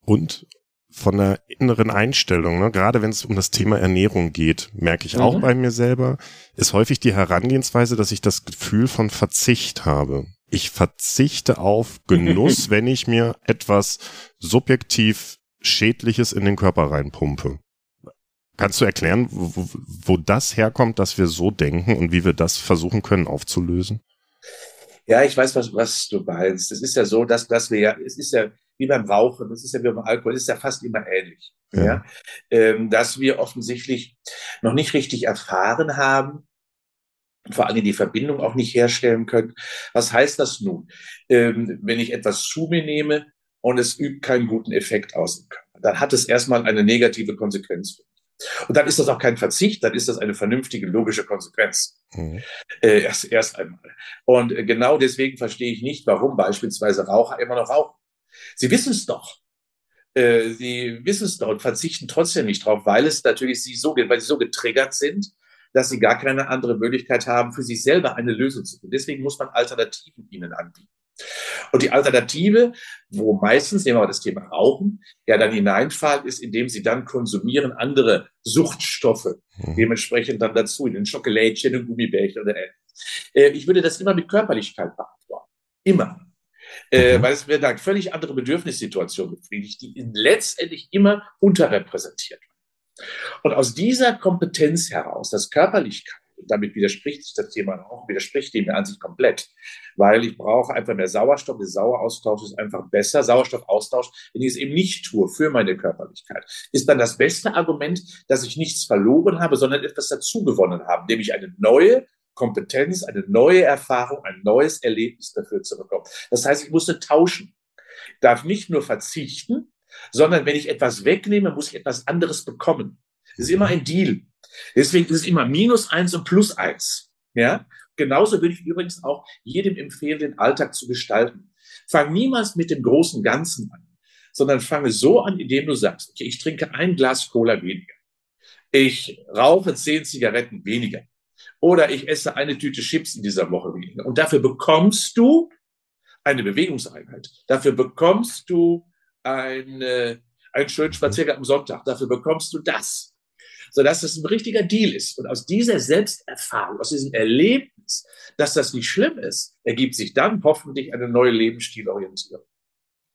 Und von der inneren Einstellung, ne, gerade wenn es um das Thema Ernährung geht, merke ich auch mhm. bei mir selber, ist häufig die Herangehensweise, dass ich das Gefühl von Verzicht habe. Ich verzichte auf <laughs> Genuss, wenn ich mir etwas subjektiv Schädliches in den Körper reinpumpe. Kannst du erklären, wo, wo das herkommt, dass wir so denken und wie wir das versuchen können aufzulösen?
Ja, ich weiß, was, was du meinst. Es ist ja so, dass, dass wir ja, es ist ja wie beim Rauchen, es ist ja wie beim Alkohol, es ist ja fast immer ähnlich. Ja. ja? Ähm, dass wir offensichtlich noch nicht richtig erfahren haben, vor allem die Verbindung auch nicht herstellen können. Was heißt das nun? Ähm, wenn ich etwas zu mir nehme und es übt keinen guten Effekt aus, dann hat es erstmal eine negative Konsequenz für und dann ist das auch kein Verzicht, dann ist das eine vernünftige, logische Konsequenz. Mhm. Äh, erst, erst einmal. Und äh, genau deswegen verstehe ich nicht, warum beispielsweise Raucher immer noch rauchen. Sie wissen es doch. Äh, sie wissen es doch und verzichten trotzdem nicht drauf, weil es natürlich sie so, weil sie so getriggert sind, dass sie gar keine andere Möglichkeit haben, für sich selber eine Lösung zu finden. Deswegen muss man Alternativen ihnen anbieten. Und die Alternative, wo meistens, nehmen wir mal das Thema Rauchen, ja dann hineinfallen, ist, indem sie dann konsumieren andere Suchtstoffe, mhm. dementsprechend dann dazu, in den Schokolädchen, in Gummibärchen oder. Äh, ich würde das immer mit Körperlichkeit beantworten. Immer. Äh, mhm. weil es mir dann völlig andere Bedürfnissituationen befriedigt, die letztendlich immer unterrepräsentiert werden. Und aus dieser Kompetenz heraus, das Körperlichkeit, damit widerspricht sich das Thema auch, widerspricht dem an sich komplett, weil ich brauche einfach mehr Sauerstoff. Der Saueraustausch ist einfach besser. Sauerstoffaustausch, wenn ich es eben nicht tue für meine Körperlichkeit, ist dann das beste Argument, dass ich nichts verloren habe, sondern etwas dazugewonnen habe, nämlich eine neue Kompetenz, eine neue Erfahrung, ein neues Erlebnis dafür zu bekommen. Das heißt, ich musste tauschen. Ich darf nicht nur verzichten, sondern wenn ich etwas wegnehme, muss ich etwas anderes bekommen. Das ist immer ein Deal. Deswegen ist es immer minus eins und plus eins. Ja? Genauso würde ich übrigens auch jedem empfehlen, den Alltag zu gestalten. Fang niemals mit dem großen Ganzen an, sondern fange so an, indem du sagst, okay, ich trinke ein Glas Cola weniger. Ich rauche zehn Zigaretten weniger. Oder ich esse eine Tüte Chips in dieser Woche weniger. Und dafür bekommst du eine Bewegungseinheit. Dafür bekommst du eine, einen schönen Spaziergang am Sonntag. Dafür bekommst du das. Sodass es ein richtiger Deal ist. Und aus dieser Selbsterfahrung, aus diesem Erlebnis, dass das nicht schlimm ist, ergibt sich dann hoffentlich eine neue Lebensstilorientierung.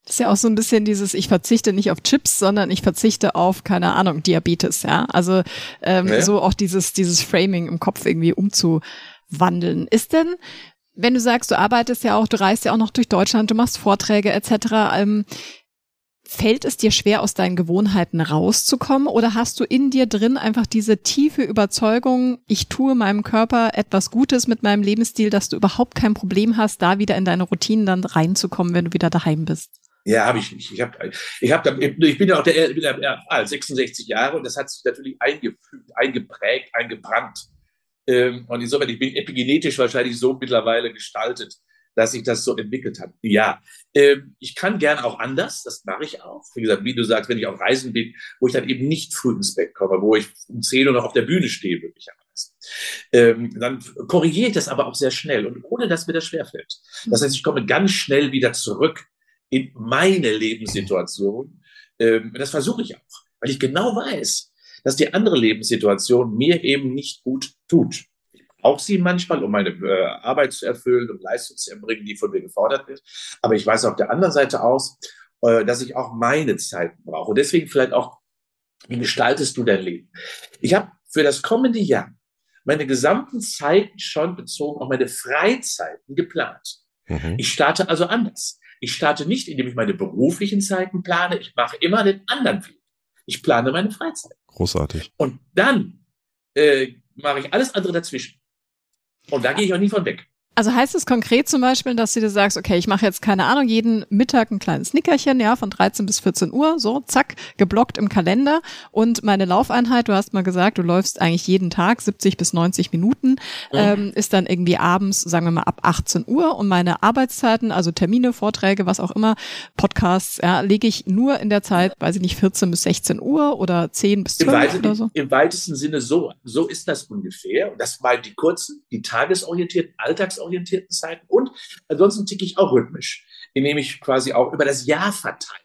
Das ist ja auch so ein bisschen dieses, ich verzichte nicht auf Chips, sondern ich verzichte auf, keine Ahnung, Diabetes, ja. Also ähm, ja. so auch dieses, dieses Framing im Kopf irgendwie umzuwandeln. Ist denn, wenn du sagst, du arbeitest ja auch, du reist ja auch noch durch Deutschland, du machst Vorträge etc., ähm, Fällt es dir schwer, aus deinen Gewohnheiten rauszukommen oder hast du in dir drin einfach diese tiefe Überzeugung, ich tue meinem Körper etwas Gutes mit meinem Lebensstil, dass du überhaupt kein Problem hast, da wieder in deine Routinen dann reinzukommen, wenn du wieder daheim bist?
Ja, habe ich nicht. Ich, hab, ich, hab, ich bin ja auch der, bin ja alt, 66 Jahre und das hat sich natürlich eingefügt, eingeprägt, eingebrannt. Ähm, und insofern, ich bin epigenetisch wahrscheinlich so mittlerweile gestaltet, dass sich das so entwickelt hat. Ja, ähm, ich kann gern auch anders, das mache ich auch. Wie gesagt, wie du sagst, wenn ich auf Reisen bin, wo ich dann eben nicht früh ins Bett komme, wo ich um 10 Uhr noch auf der Bühne stehe, möglicherweise. Ähm, dann korrigiere ich das aber auch sehr schnell und ohne dass mir das schwerfällt. Das heißt, ich komme ganz schnell wieder zurück in meine Lebenssituation. Ähm, das versuche ich auch, weil ich genau weiß, dass die andere Lebenssituation mir eben nicht gut tut auch sie manchmal, um meine äh, Arbeit zu erfüllen und Leistung zu erbringen, die von mir gefordert wird. Aber ich weiß auf der anderen Seite aus, äh, dass ich auch meine Zeiten brauche. Und deswegen vielleicht auch, wie gestaltest du dein Leben? Ich habe für das kommende Jahr meine gesamten Zeiten schon bezogen auf meine Freizeiten geplant. Mhm. Ich starte also anders. Ich starte nicht, indem ich meine beruflichen Zeiten plane. Ich mache immer den anderen Weg. Ich plane meine Freizeit.
Großartig.
Und dann äh, mache ich alles andere dazwischen. Und da gehe ich auch nie von weg.
Also heißt es konkret zum Beispiel, dass du dir sagst, okay, ich mache jetzt keine Ahnung, jeden Mittag ein kleines Nickerchen, ja, von 13 bis 14 Uhr, so, zack, geblockt im Kalender. Und meine Laufeinheit, du hast mal gesagt, du läufst eigentlich jeden Tag 70 bis 90 Minuten, mhm. ähm, ist dann irgendwie abends, sagen wir mal, ab 18 Uhr. Und meine Arbeitszeiten, also Termine, Vorträge, was auch immer, Podcasts, ja, lege ich nur in der Zeit, weiß ich nicht, 14 bis 16 Uhr oder 10 bis 12 Im oder so.
Im weitesten Sinne so. So ist das ungefähr. Und das meinen die kurzen, die tagesorientierten, alltagsorientierten orientierten Zeiten und ansonsten ticke ich auch rhythmisch, indem ich quasi auch über das Jahr verteilt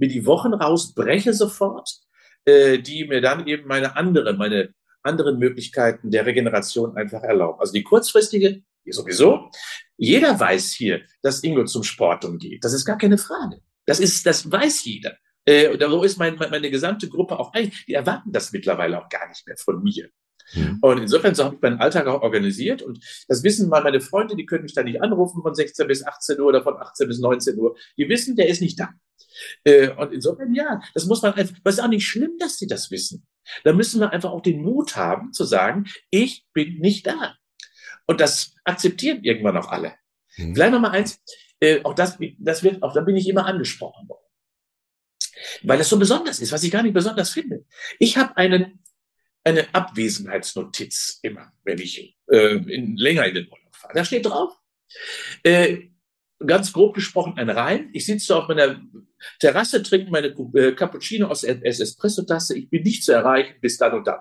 mir die Wochen rausbreche sofort, äh, die mir dann eben meine andere, meine anderen Möglichkeiten der Regeneration einfach erlauben. Also die kurzfristige, sowieso. Jeder weiß hier, dass Ingo zum Sport umgeht. Das ist gar keine Frage. Das ist, das weiß jeder. Äh, so ist mein, meine gesamte Gruppe auch eigentlich, die erwarten das mittlerweile auch gar nicht mehr von mir. Mhm. Und insofern so habe ich meinen Alltag auch organisiert. Und das wissen mal meine Freunde, die können mich da nicht anrufen von 16 bis 18 Uhr oder von 18 bis 19 Uhr. Die wissen, der ist nicht da. Äh, und insofern, ja, das muss man einfach, es ist auch nicht schlimm, dass sie das wissen. Da müssen wir einfach auch den Mut haben, zu sagen, ich bin nicht da. Und das akzeptieren irgendwann auch alle. Mhm. Vielleicht noch mal eins, äh, auch das, das wird, auch da bin ich immer angesprochen worden. Weil es so besonders ist, was ich gar nicht besonders finde. Ich habe einen eine Abwesenheitsnotiz immer, wenn ich äh, in, länger in den Urlaub fahre. Da steht drauf, äh, ganz grob gesprochen, ein Reim. Ich sitze auf meiner Terrasse, trinke meine äh, Cappuccino aus der Espresso-Tasse. Ich bin nicht zu erreichen bis dann und dann.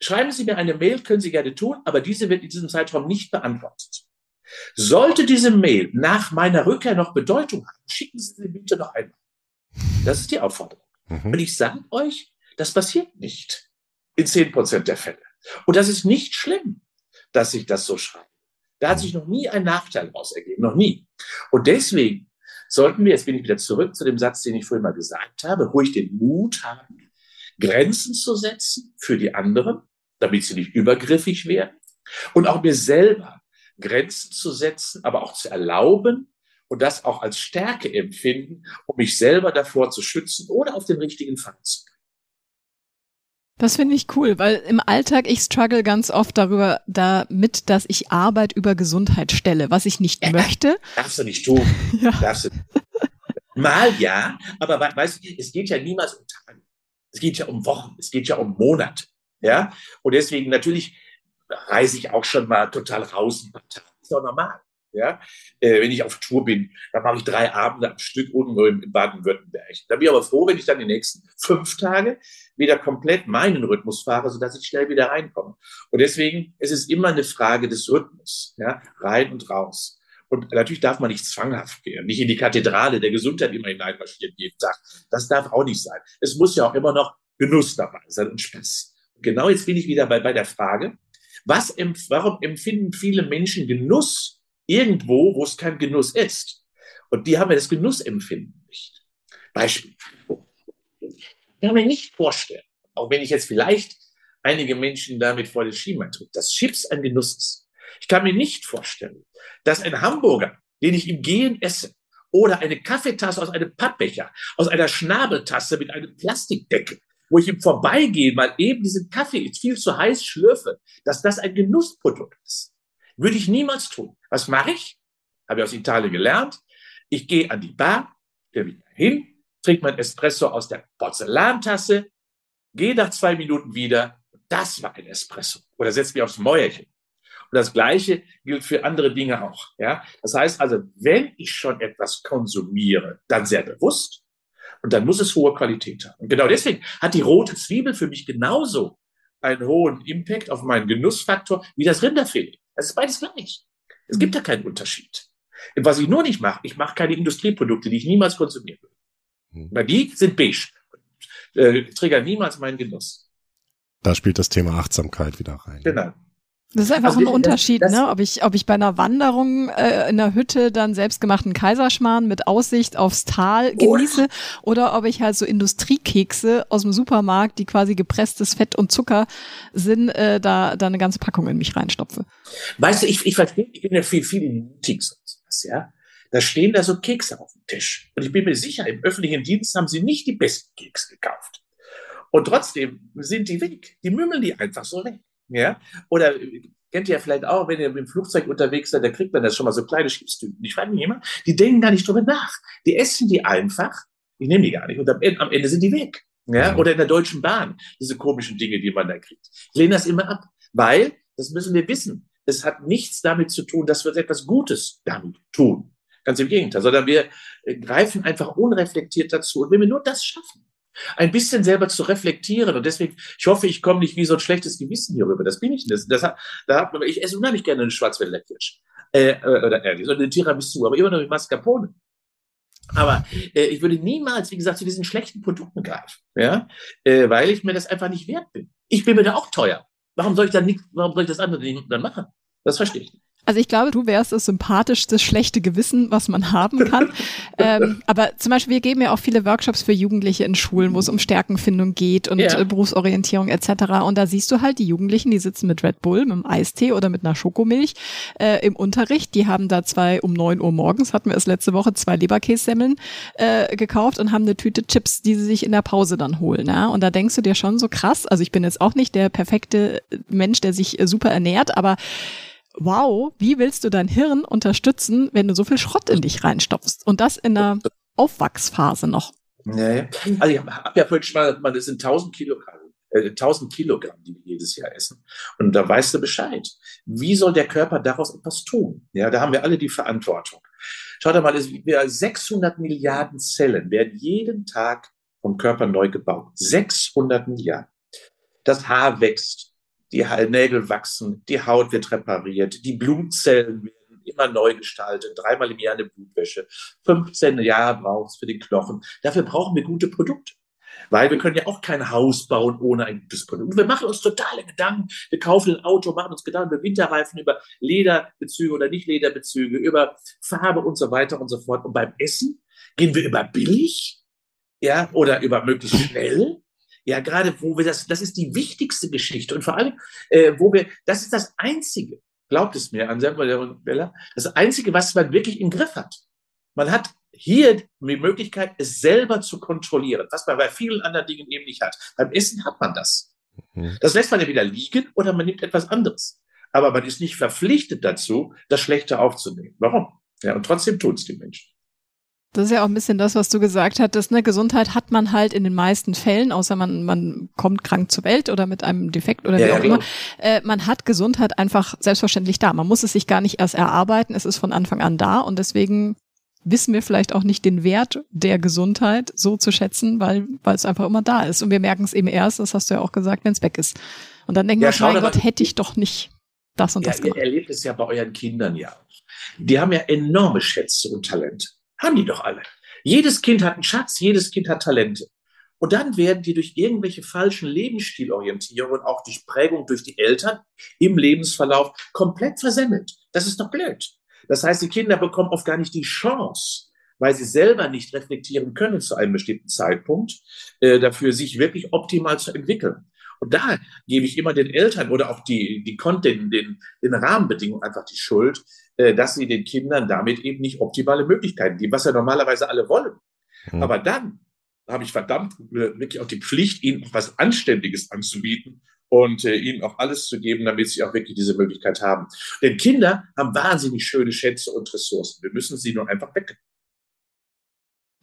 Schreiben Sie mir eine Mail, können Sie gerne tun, aber diese wird in diesem Zeitraum nicht beantwortet. Sollte diese Mail nach meiner Rückkehr noch Bedeutung haben, schicken Sie sie bitte noch einmal. Das ist die Aufforderung. Mhm. Und ich sage euch, das passiert nicht in zehn Prozent der Fälle. Und das ist nicht schlimm, dass ich das so schreibe. Da hat sich noch nie ein Nachteil daraus ergeben, noch nie. Und deswegen sollten wir, jetzt bin ich wieder zurück zu dem Satz, den ich vorhin mal gesagt habe, ruhig den Mut haben, Grenzen zu setzen für die anderen, damit sie nicht übergriffig werden und auch mir selber Grenzen zu setzen, aber auch zu erlauben und das auch als Stärke empfinden, um mich selber davor zu schützen oder auf den richtigen Pfad zu bringen.
Das finde ich cool, weil im Alltag ich struggle ganz oft darüber, damit, dass ich Arbeit über Gesundheit stelle, was ich nicht ja, möchte.
Darfst du nicht tun. <laughs> Ja. Darfst du. Mal ja, aber weißt du, es geht ja niemals um Tage. Es geht ja um Wochen, es geht ja um Monate. Ja, und deswegen natürlich reise ich auch schon mal total raus. Das ist doch normal. Ja, äh, wenn ich auf Tour bin, dann mache ich drei Abende am Stück irgendwo in Baden-Württemberg. Da bin ich aber froh, wenn ich dann die nächsten fünf Tage wieder komplett meinen Rhythmus fahre, sodass ich schnell wieder reinkomme. Und deswegen ist es immer eine Frage des Rhythmus, ja, rein und raus. Und natürlich darf man nicht zwanghaft gehen, nicht in die Kathedrale der Gesundheit immer hineinmarschieren jeden Tag. Das darf auch nicht sein. Es muss ja auch immer noch Genuss dabei sein und Spaß. Genau jetzt bin ich wieder bei, bei der Frage, was, warum empfinden viele Menschen Genuss irgendwo, wo es kein Genuss ist? Und die haben ja das Genussempfinden nicht. Beispiel. Ich kann mir nicht vorstellen, auch wenn ich jetzt vielleicht einige Menschen damit vor den Schiemann tue, dass Chips ein Genuss ist. Ich kann mir nicht vorstellen, dass ein Hamburger, den ich im Gehen esse, oder eine Kaffeetasse aus einem Pappbecher, aus einer Schnabeltasse mit einem Plastikdeckel, wo ich im Vorbeigehen mal eben diesen Kaffee viel zu heiß schlürfe, dass das ein Genussprodukt ist. Würde ich niemals tun. Was mache ich? Habe ich aus Italien gelernt. Ich gehe an die Bar, stelle mich hin, trinke mein Espresso aus der Porzellantasse, gehe nach zwei Minuten wieder. Das war ein Espresso. Oder setze mich aufs Mäuerchen. Und das Gleiche gilt für andere Dinge auch. Ja, das heißt also, wenn ich schon etwas konsumiere, dann sehr bewusst. Und dann muss es hohe Qualität haben. Und genau deswegen hat die rote Zwiebel für mich genauso einen hohen Impact auf meinen Genussfaktor wie das Rinderfilet. Das ist beides gleich. Es gibt da keinen Unterschied. Was ich nur nicht mache, ich mache keine Industrieprodukte, die ich niemals konsumieren würde. Hm. Weil die sind beige. Äh, triggern niemals meinen Genuss.
Da spielt das Thema Achtsamkeit wieder rein.
Genau.
Das ist einfach also, ein Unterschied, das, das, ne? Ob ich, ob ich bei einer Wanderung äh, in der Hütte dann selbstgemachten Kaiserschmarrn mit Aussicht aufs Tal genieße oder, oder ob ich halt so Industriekekse aus dem Supermarkt, die quasi gepresstes Fett und Zucker sind, äh, da, da eine ganze Packung in mich reinstopfe.
Weißt du, ich, ich verstehe, ich bin ja viel, viel Boutiques und sowas, ja. Da stehen da so Kekse auf dem Tisch. Und ich bin mir sicher, im öffentlichen Dienst haben sie nicht die besten Kekse gekauft. Und trotzdem sind die weg. Die mümmeln die einfach so weg. Ja? Oder kennt ihr ja vielleicht auch, wenn ihr mit dem Flugzeug unterwegs seid, da kriegt man das schon mal so kleine Schiffstüten. Ich frage mich immer, die denken gar nicht drüber nach. Die essen die einfach. Ich nehme die gar nicht. Und am Ende, am Ende sind die weg. Ja? Oder in der Deutschen Bahn. Diese komischen Dinge, die man da kriegt. Ich lehne das immer ab. Weil, das müssen wir wissen, es hat nichts damit zu tun, dass wir etwas Gutes damit tun. Ganz im Gegenteil, sondern wir äh, greifen einfach unreflektiert dazu. Und wenn wir nur das schaffen, ein bisschen selber zu reflektieren. Und deswegen, ich hoffe, ich komme nicht wie so ein schlechtes Gewissen hier rüber. Das bin ich nicht. Das, da hat man, ich esse unheimlich gerne eine Schwarzwälder-Kirsch. Äh, äh, oder äh, so eine Tiramisu, aber immer noch mit Mascarpone. Aber äh, ich würde niemals, wie gesagt, zu diesen schlechten Produkten greifen, ja, äh, weil ich mir das einfach nicht wert bin. Ich bin mir da auch teuer. Warum soll ich dann nicht, warum soll ich das andere dann machen? Das verstehe ich nicht.
Also ich glaube, du wärst das sympathischste schlechte Gewissen, was man haben kann. <laughs> ähm, aber zum Beispiel, wir geben ja auch viele Workshops für Jugendliche in Schulen, wo es um Stärkenfindung geht und ja. Äh, Berufsorientierung etc. Und da siehst du halt die Jugendlichen, die sitzen mit Red Bull, mit einem Eistee oder mit einer Schokomilch äh, im Unterricht. Die haben da zwei um neun Uhr morgens, hatten wir es letzte Woche, zwei Leberkässemmeln äh, gekauft und haben eine Tüte Chips, die sie sich in der Pause dann holen. Ja? Und da denkst du dir schon so krass, also ich bin jetzt auch nicht der perfekte Mensch, der sich äh, super ernährt, aber wow, wie willst du dein Hirn unterstützen, wenn du so viel Schrott in dich reinstopfst? Und das in einer Aufwachsphase noch.
Ja. Also ich habe hab ja vorhin schon mal, das sind 1000 Kilogramm. 1000 äh, Kilogramm, die wir jedes Jahr essen. Und da weißt du Bescheid. Wie soll der Körper daraus etwas tun? Ja, da haben wir alle die Verantwortung. Schaut mal, 600 Milliarden Zellen werden jeden Tag vom Körper neu gebaut. 600 Milliarden. Das Haar wächst, die Nägel wachsen, die Haut wird repariert, die Blutzellen werden immer neu gestaltet, dreimal im Jahr eine Blutwäsche, 15 Jahre braucht es für den Knochen. Dafür brauchen wir gute Produkte. Weil wir können ja auch kein Haus bauen ohne ein gutes Produkt. Wir machen uns totale Gedanken. Wir kaufen ein Auto, machen uns Gedanken über Winterreifen, über Lederbezüge oder nicht Lederbezüge, über Farbe und so weiter und so fort. Und beim Essen gehen wir über billig, ja, oder über möglichst schnell ja, gerade wo wir das, das ist die wichtigste Geschichte und vor allem, äh, wo wir, das ist das Einzige, glaubt es mir, Anselmo und Bella, das Einzige, was man wirklich im Griff hat. Man hat hier die Möglichkeit, es selber zu kontrollieren, was man bei vielen anderen Dingen eben nicht hat. Beim Essen hat man das. Mhm. Das lässt man ja wieder liegen oder man nimmt etwas anderes. Aber man ist nicht verpflichtet dazu, das Schlechte aufzunehmen. Warum? Ja, und trotzdem tun es die Menschen.
Das ist ja auch ein bisschen das, was du gesagt hattest. Ne? Gesundheit hat man halt in den meisten Fällen, außer man, man kommt krank zur Welt oder mit einem Defekt oder wie ja, auch immer. Äh, man hat Gesundheit einfach selbstverständlich da. Man muss es sich gar nicht erst erarbeiten. Es ist von Anfang an da und deswegen wissen wir vielleicht auch nicht den Wert der Gesundheit so zu schätzen, weil, weil es einfach immer da ist. Und wir merken es eben erst, das hast du ja auch gesagt, wenn es weg ist. Und dann denken ja, wir, mein Gott, hätte ich doch nicht das und
ja,
das gemacht.
Ihr erlebt es ja bei euren Kindern ja. Die haben ja enorme Schätze und Talente. Haben die doch alle. Jedes Kind hat einen Schatz, jedes Kind hat Talente. Und dann werden die durch irgendwelche falschen Lebensstilorientierungen, auch durch Prägung durch die Eltern im Lebensverlauf komplett versemmelt. Das ist doch blöd. Das heißt, die Kinder bekommen oft gar nicht die Chance, weil sie selber nicht reflektieren können zu einem bestimmten Zeitpunkt, äh, dafür sich wirklich optimal zu entwickeln. Und da gebe ich immer den Eltern oder auch die, die den, den, den Rahmenbedingungen einfach die Schuld, äh, dass sie den Kindern damit eben nicht optimale Möglichkeiten geben, was ja normalerweise alle wollen. Mhm. Aber dann habe ich verdammt äh, wirklich auch die Pflicht, ihnen auch was Anständiges anzubieten und äh, ihnen auch alles zu geben, damit sie auch wirklich diese Möglichkeit haben. Denn Kinder haben wahnsinnig schöne Schätze und Ressourcen. Wir müssen sie nur einfach wecken.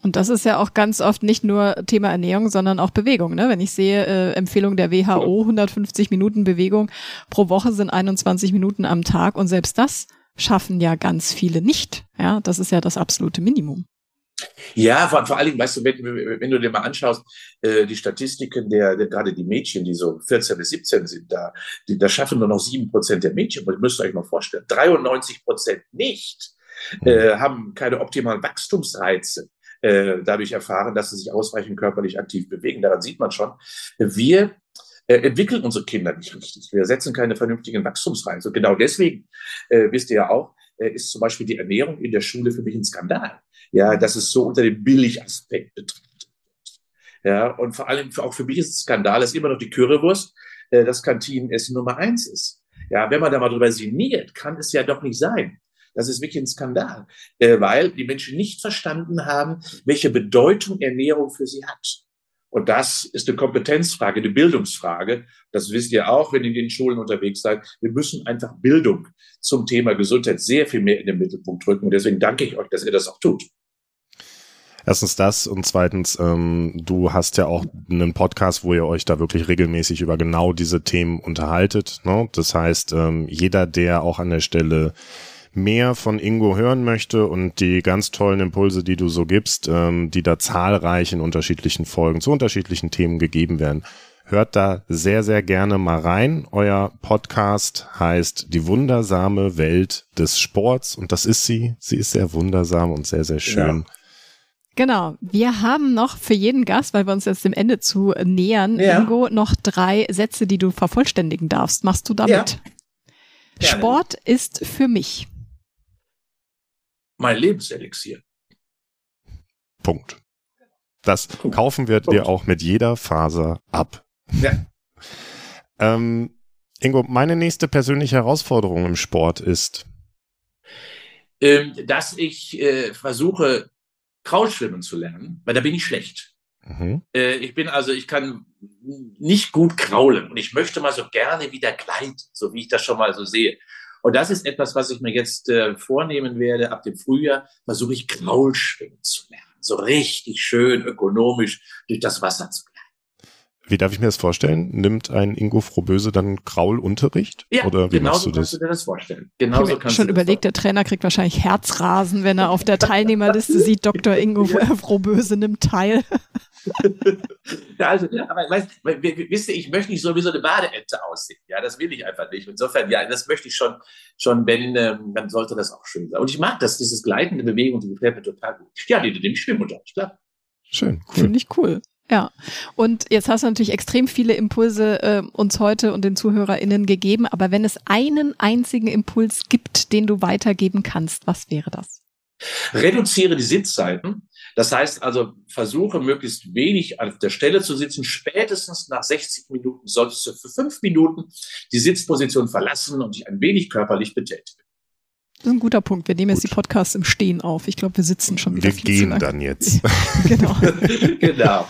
Und das ist ja auch ganz oft nicht nur Thema Ernährung, sondern auch Bewegung. Ne? Wenn ich sehe, äh, Empfehlung der WHO, 150 Minuten Bewegung pro Woche sind 21 Minuten am Tag und selbst das schaffen ja ganz viele nicht. Ja, das ist ja das absolute Minimum.
Ja, vor, vor allen Dingen, weißt du, wenn, wenn du dir mal anschaust, äh, die Statistiken der, der, gerade die Mädchen, die so 14 bis 17 sind, da, die, da schaffen nur noch sieben Prozent der Mädchen. Und ihr müsst euch mal vorstellen, 93 Prozent nicht, äh, haben keine optimalen Wachstumsreize äh, dadurch erfahren, dass sie sich ausreichend körperlich aktiv bewegen. Daran sieht man schon, wir äh, entwickeln unsere Kinder nicht richtig. Wir setzen keine vernünftigen Wachstumsreize. Und genau deswegen, äh, wisst ihr ja auch, äh, ist zum Beispiel die Ernährung in der Schule für mich ein Skandal. Ja, dass es so unter dem Billigaspekt betrachtet Ja, und vor allem auch für mich ist es Skandal, dass immer noch die Currywurst äh, das Kantinenessen Nummer eins ist. Ja, wenn man da mal drüber sinniert, kann es ja doch nicht sein. Das ist wirklich ein Skandal, äh, weil die Menschen nicht verstanden haben, welche Bedeutung Ernährung für sie hat. Und das ist eine Kompetenzfrage, eine Bildungsfrage. Das wisst ihr auch, wenn ihr in den Schulen unterwegs seid. Wir müssen einfach Bildung zum Thema Gesundheit sehr viel mehr in den Mittelpunkt drücken. Und deswegen danke ich euch, dass ihr das auch tut.
Erstens das und zweitens, ähm, du hast ja auch einen Podcast, wo ihr euch da wirklich regelmäßig über genau diese Themen unterhaltet. Ne? Das heißt, ähm, jeder, der auch an der Stelle mehr von Ingo hören möchte und die ganz tollen Impulse, die du so gibst, ähm, die da zahlreich in unterschiedlichen Folgen zu unterschiedlichen Themen gegeben werden, hört da sehr, sehr gerne mal rein. Euer Podcast heißt Die wundersame Welt des Sports und das ist sie. Sie ist sehr wundersam und sehr, sehr schön. Ja.
Genau. Wir haben noch für jeden Gast, weil wir uns jetzt dem Ende zu nähern, ja. Ingo, noch drei Sätze, die du vervollständigen darfst. Machst du damit? Ja. Sport ist für mich
mein Lebenselixier.
Punkt. Das Punkt. kaufen wir Punkt. dir auch mit jeder Faser ab. Ja. <laughs> ähm, Ingo, meine nächste persönliche Herausforderung im Sport ist,
ähm, dass ich äh, versuche, Kraulschwimmen zu lernen, weil da bin ich schlecht. Mhm. Äh, ich bin also, ich kann nicht gut kraulen und ich möchte mal so gerne wieder gleiten, so wie ich das schon mal so sehe. Und das ist etwas, was ich mir jetzt äh, vornehmen werde. Ab dem Frühjahr versuche ich Graulschwimmen zu lernen. So richtig schön ökonomisch durch das Wasser zu gleiten.
Wie darf ich mir das vorstellen? Nimmt ein Ingo Frohböse dann Kraulunterricht?
Ja, Oder wie genau so kannst du dir das vorstellen. Genau
so kannst schon du überlegt, der Trainer kriegt wahrscheinlich Herzrasen, wenn er auf der Teilnehmerliste sieht, Dr. Ingo <laughs> Frohböse nimmt teil.
Ja, also, aber weißt, wisst ihr, ich möchte nicht so wie so eine Badeente aussehen. Ja, das will ich einfach nicht. Insofern, ja, das möchte ich schon, schon wenn, ähm, dann sollte das auch schön sein. Und ich mag das, dieses gleitende Bewegung, die gefällt mir total gut. Ja, die, die, die Schwimmunterricht, klar.
Schön,
cool. Finde ich cool. Ja, und jetzt hast du natürlich extrem viele Impulse äh, uns heute und den ZuhörerInnen gegeben, aber wenn es einen einzigen Impuls gibt, den du weitergeben kannst, was wäre das?
Reduziere die Sitzzeiten. Das heißt also, versuche möglichst wenig auf der Stelle zu sitzen. Spätestens nach 60 Minuten solltest du für fünf Minuten die Sitzposition verlassen und dich ein wenig körperlich betätigen.
Das ist ein guter Punkt. Wir nehmen jetzt Gut. die Podcasts im Stehen auf. Ich glaube, wir sitzen schon wieder.
Wir gehen dann jetzt. <laughs>
genau. <laughs>
genau.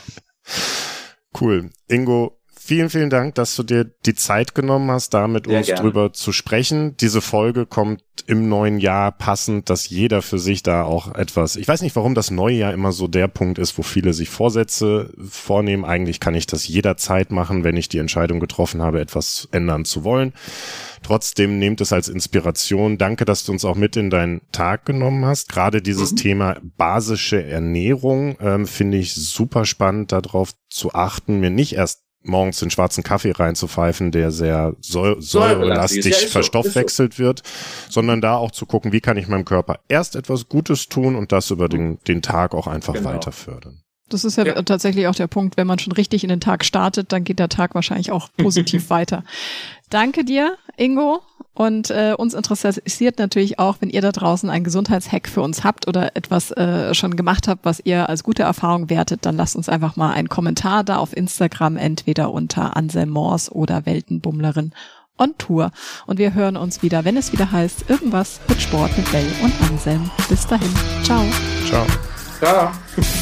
Cool. Ingo, vielen, vielen Dank, dass du dir die Zeit genommen hast, da mit uns gerne. drüber zu sprechen. Diese Folge kommt im neuen Jahr passend, dass jeder für sich da auch etwas, ich weiß nicht, warum das neue Jahr immer so der Punkt ist, wo viele sich Vorsätze vornehmen. Eigentlich kann ich das jederzeit machen, wenn ich die Entscheidung getroffen habe, etwas ändern zu wollen. Trotzdem nehmt es als Inspiration. Danke, dass du uns auch mit in deinen Tag genommen hast. Gerade dieses mhm. Thema basische Ernährung ähm, finde ich super spannend, darauf zu achten, mir nicht erst morgens den schwarzen Kaffee reinzupfeifen, der sehr säurelastig ja, verstoffwechselt so, wird, sondern da auch zu gucken, wie kann ich meinem Körper erst etwas Gutes tun und das über den, den Tag auch einfach genau. weiter fördern.
Das ist ja, ja, tatsächlich auch der Punkt, wenn man schon richtig in den Tag startet, dann geht der Tag wahrscheinlich auch positiv <laughs> weiter. Danke dir, Ingo. Und äh, uns interessiert natürlich auch, wenn ihr da draußen einen Gesundheitshack für uns habt oder etwas äh, schon gemacht habt, was ihr als gute Erfahrung wertet, dann lasst uns einfach mal einen Kommentar da auf Instagram, entweder unter Anselm Mors oder Weltenbummlerin on Tour. Und wir hören uns wieder, wenn es wieder heißt, irgendwas mit Sport mit Bell und Anselm. Bis dahin. Ciao.
Ciao.
Ciao. <laughs>